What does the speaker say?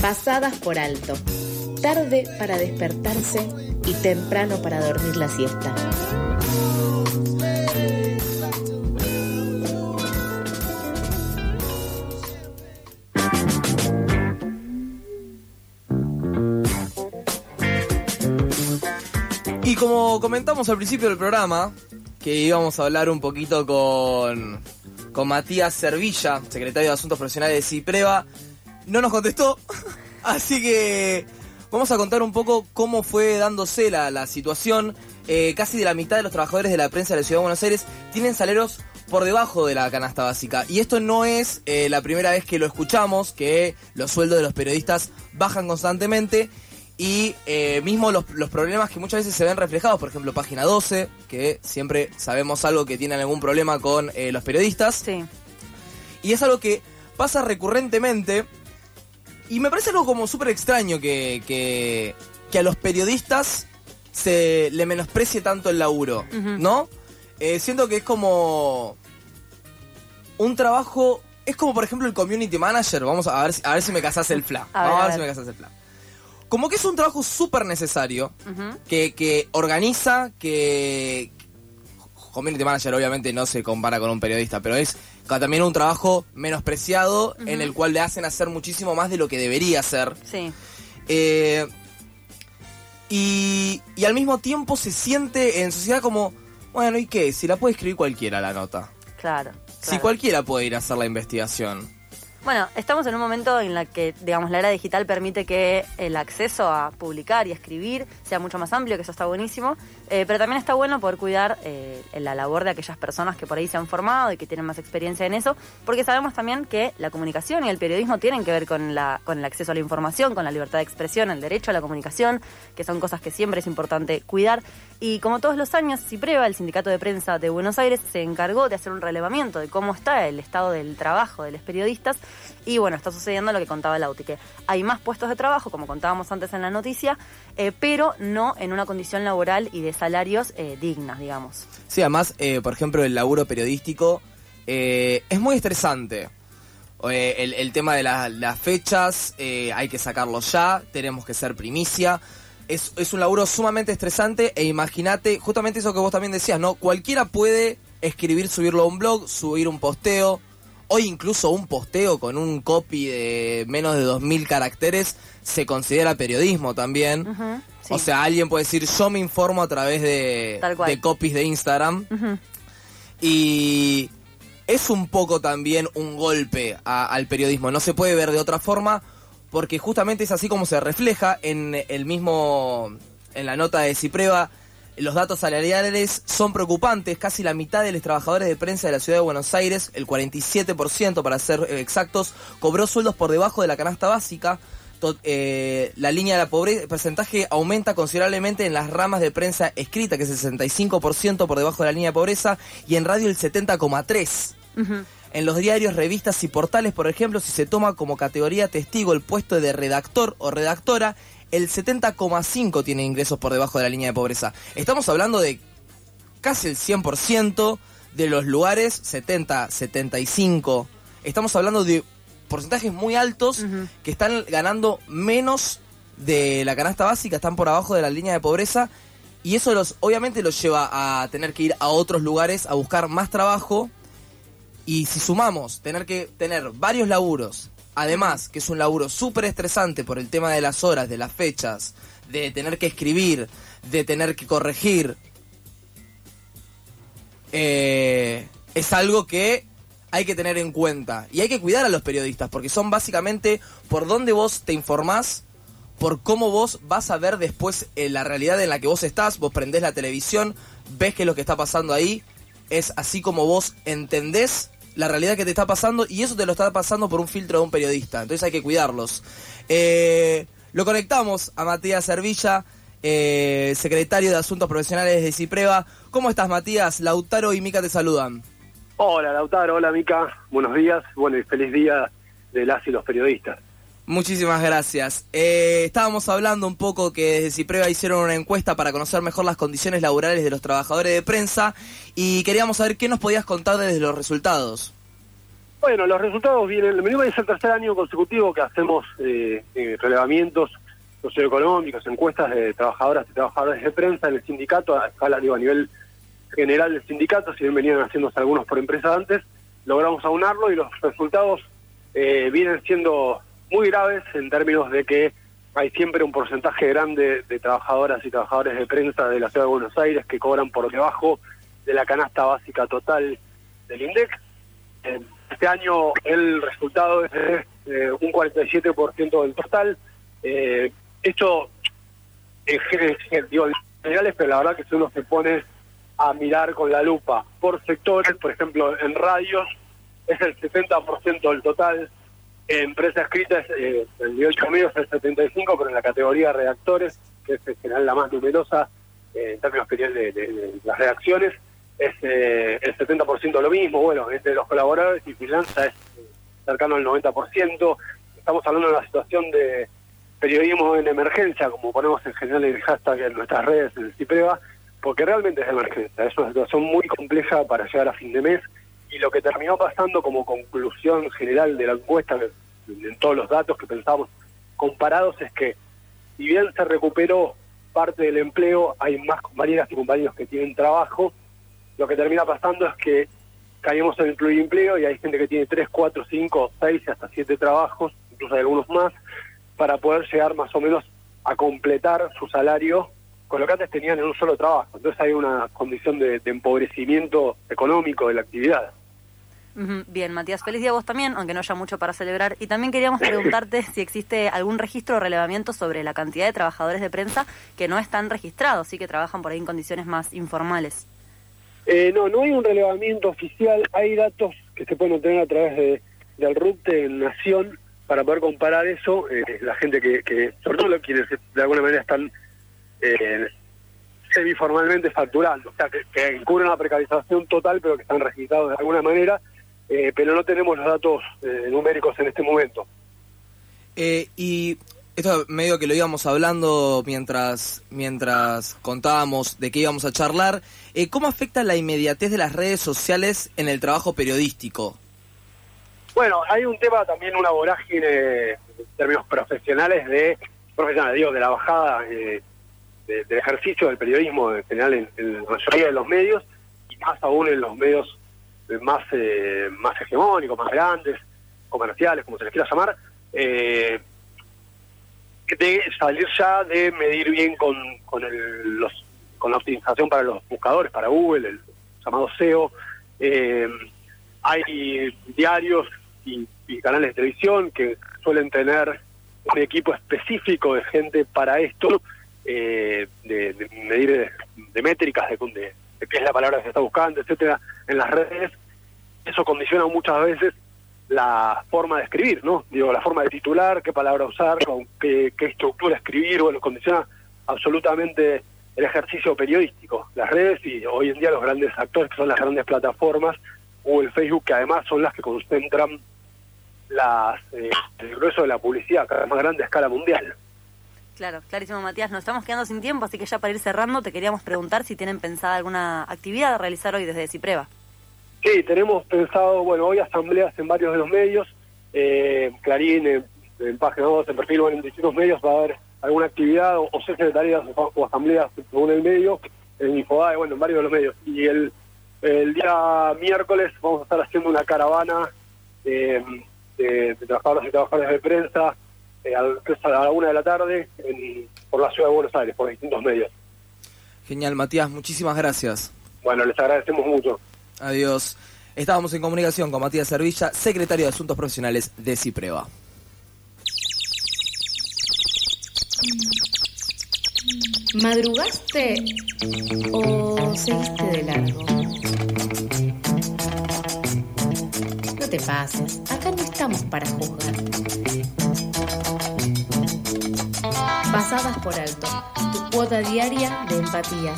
pasadas por alto, tarde para despertarse y temprano para dormir la siesta. Y como comentamos al principio del programa, que íbamos a hablar un poquito con, con Matías Servilla, secretario de Asuntos Profesionales de CIPREVA, no nos contestó, así que vamos a contar un poco cómo fue dándose la, la situación. Eh, casi de la mitad de los trabajadores de la prensa de la Ciudad de Buenos Aires tienen salarios por debajo de la canasta básica. Y esto no es eh, la primera vez que lo escuchamos, que los sueldos de los periodistas bajan constantemente. Y eh, mismo los, los problemas que muchas veces se ven reflejados, por ejemplo, página 12, que siempre sabemos algo que tienen algún problema con eh, los periodistas. Sí. Y es algo que pasa recurrentemente. Y me parece algo como súper extraño que, que, que a los periodistas se le menosprecie tanto el laburo. ¿no? Eh, siento que es como un trabajo... Es como, por ejemplo, el community manager. Vamos a ver, si- a ver si me casas el fla. A ver, Vamos a a ver si me casas el fla. Como que es un trabajo súper necesario, que, que organiza, que... Community manager obviamente no se compara con un periodista, pero es también un trabajo menospreciado en el cual le hacen hacer muchísimo más de lo que debería hacer. Sí. Eh, y, y al mismo tiempo se siente en sociedad como, bueno, ¿y qué? Si la puede escribir cualquiera la nota. Claro. Si cualquiera puede ir a hacer la investigación. Bueno, estamos en un momento en la que, digamos, la era digital permite que el acceso a publicar y escribir sea mucho más amplio, que eso está buenísimo, eh, pero también está bueno poder cuidar eh, la labor de aquellas personas que por ahí se han formado y que tienen más experiencia en eso, porque sabemos también que la comunicación y el periodismo tienen que ver con, la, con el acceso a la información, con la libertad de expresión, el derecho a la comunicación, que son cosas que siempre es importante cuidar. Y como todos los años, CIPREVA, el Sindicato de Prensa de Buenos Aires, se encargó de hacer un relevamiento de cómo está el estado del trabajo de los periodistas. Y bueno, está sucediendo lo que contaba Lauti, que hay más puestos de trabajo, como contábamos antes en la noticia, eh, pero no en una condición laboral y de salarios eh, dignas, digamos. Sí, además, eh, por ejemplo, el laburo periodístico es muy estresante. El, tema de la- las fechas, hay que sacarlo ya, tenemos que ser primicia. Es, es un laburo sumamente estresante e imagínate, justamente eso que vos también decías, ¿no? Cualquiera puede escribir, subirlo a un blog, subir un posteo, hoy incluso un posteo con un copy de menos de 2.000 caracteres se considera periodismo también. Sí. O sea, alguien puede decir, yo me informo a través de, de copies de Instagram. Y es un poco también un golpe a- al periodismo. No se puede ver de otra forma porque justamente es así como se refleja en el mismo, en la nota de Cipreva. Los datos salariales son preocupantes. Casi la mitad de los trabajadores de prensa de la ciudad de Buenos Aires, el 47% para ser exactos, cobró sueldos por debajo de la canasta básica. Eh, la línea de la pobreza, el porcentaje aumenta considerablemente en las ramas de prensa escrita, que es el 65% por debajo de la línea de pobreza, y en radio el 70,3%. Ujú. En los diarios, revistas y portales, por ejemplo, si se toma como categoría testigo el puesto de redactor o redactora, el 70,5 tiene ingresos por debajo de la línea de pobreza. Estamos hablando de casi el 100% de los lugares, 70, 75. Estamos hablando de porcentajes muy altos que están ganando menos de la canasta básica, están por abajo de la línea de pobreza. Y eso los, obviamente los lleva a tener que ir a otros lugares a buscar más trabajo. Y si sumamos tener que tener varios laburos, además que es un laburo súper estresante por el tema de las horas, de las fechas, de tener que escribir, de tener que corregir, eh, es algo que hay que tener en cuenta. Y hay que cuidar a los periodistas, porque son básicamente por dónde vos te informás, por cómo vos vas a ver después eh, la realidad en la que vos estás, vos prendés la televisión, ves que lo que está pasando ahí es así como vos entendés la realidad que te está pasando y eso te lo está pasando por un filtro de un periodista. Entonces hay que cuidarlos. Eh, lo conectamos a Matías Servilla, eh, secretario de Asuntos Profesionales de Cipreva. ¿Cómo estás, Matías? Lautaro y Mica te saludan. Hola Lautaro, hola Mica, buenos días, bueno y feliz día de las y los periodistas. Muchísimas gracias. Eh, estábamos hablando un poco que desde Cipreva hicieron una encuesta para conocer mejor las condiciones laborales de los trabajadores de prensa y queríamos saber qué nos podías contar desde los resultados. Bueno, los resultados vienen, menú es el tercer año consecutivo que hacemos eh, eh, relevamientos socioeconómicos, encuestas de trabajadoras y trabajadores de prensa en el sindicato, a escala, digo, a nivel general del sindicato, si bien venían haciéndose algunos por empresa antes, logramos aunarlo y los resultados eh, vienen siendo muy graves en términos de que hay siempre un porcentaje grande de trabajadoras y trabajadores de prensa de la ciudad de Buenos Aires que cobran por debajo de la canasta básica total del INDEC. Eh, este año el resultado es de eh, un 47% del total. Eh, esto en general, pero la verdad que si uno se pone a mirar con la lupa por sectores, por ejemplo, en radios es el 70% del total, en prensa escrita es, eh, el nivel promedio es el 75%, pero en la categoría redactores, que es en general la más numerosa eh, en términos de, de, las redacciones, es eh, el 70% lo mismo. Bueno, entre los colaboradores y finanza es eh, cercano al 90%. Estamos hablando de una situación de periodismo en emergencia, como ponemos en general en el hashtag en nuestras redes, en el CIPREVA, porque realmente es emergencia. Es una situación muy compleja para llegar a fin de mes y lo que terminó pasando como conclusión general de la encuesta, en todos los datos que pensamos comparados, es que si bien se recuperó parte del empleo, hay más compañeras y compañeros que tienen trabajo, lo que termina pasando es que caemos en el empleo y hay gente que tiene 3, 4, 5, 6, hasta 7 trabajos, incluso hay algunos más, para poder llegar más o menos a completar su salario con lo que antes tenían en un solo trabajo. Entonces hay una condición de, empobrecimiento económico de la actividad. Bien, Matías, feliz día a vos también, aunque no haya mucho para celebrar. Y también queríamos preguntarte si existe algún registro o relevamiento sobre la cantidad de trabajadores de prensa que no están registrados, sí que trabajan por ahí en condiciones más informales. Eh, no, no hay un relevamiento oficial, hay datos que se pueden obtener a través de, del RUPTE en Nación para poder comparar eso, eh, la gente que, que, sobre todo quienes de alguna manera están eh, semiformalmente facturando, o sea, que, que la precarización total, pero que están registrados de alguna manera, eh, pero no tenemos los datos numéricos en este momento. y esto medio que lo íbamos hablando mientras, mientras contábamos de qué íbamos a charlar. Eh, ¿Cómo afecta la inmediatez de las redes sociales en el trabajo periodístico? Bueno, hay un tema también, una vorágine en términos profesionales de, profesionales, digo, de la bajada eh, del ejercicio del periodismo en general en, la mayoría de los medios y más aún en los medios más, eh, más hegemónicos, más grandes, comerciales, como se les quiera llamar. Eh, de salir ya de medir bien con, con, el, los, con la optimización para los buscadores, para Google, el llamado SEO. Eh, hay diarios y, canales de televisión que suelen tener un equipo específico de gente para esto, eh, de, medir de, métricas, de, de, qué es la palabra que se está buscando, etcétera, en las redes. Eso condiciona muchas veces la forma de escribir, ¿no? Digo, la forma de titular, qué palabra usar, con qué, estructura escribir, bueno, condiciona absolutamente el ejercicio periodístico. Las redes y hoy en día los grandes actores, que son las grandes plataformas, o el Facebook, que además son las que concentran las, eh, el grueso de la publicidad, cada vez más grande a escala mundial. Claro, clarísimo, Matías. Nos estamos quedando sin tiempo, así que ya para ir cerrando, te queríamos preguntar si tienen pensada alguna actividad a realizar hoy desde Cipreva. Sí, tenemos pensado, bueno, hoy asambleas en varios de los medios, eh, Clarín, en, Página 2, en Perfil, bueno, en distintos medios va a haber alguna actividad o, o secretarías o, asambleas según el medio, en Infobae, bueno, en varios de los medios. Y el, el día miércoles vamos a estar haciendo una caravana eh, de, trabajadores y trabajadores de prensa eh, a, la una de la tarde por la ciudad de Buenos Aires, por distintos medios. Genial, Matías, muchísimas gracias. Bueno, les agradecemos mucho. Adiós. Estábamos en comunicación con Matías Servilla, secretario de Asuntos Profesionales de Cipreva. ¿Madrugaste o seguiste de largo? No te pases, acá no estamos para juzgar. Pasadas por alto, tu cuota diaria de empatía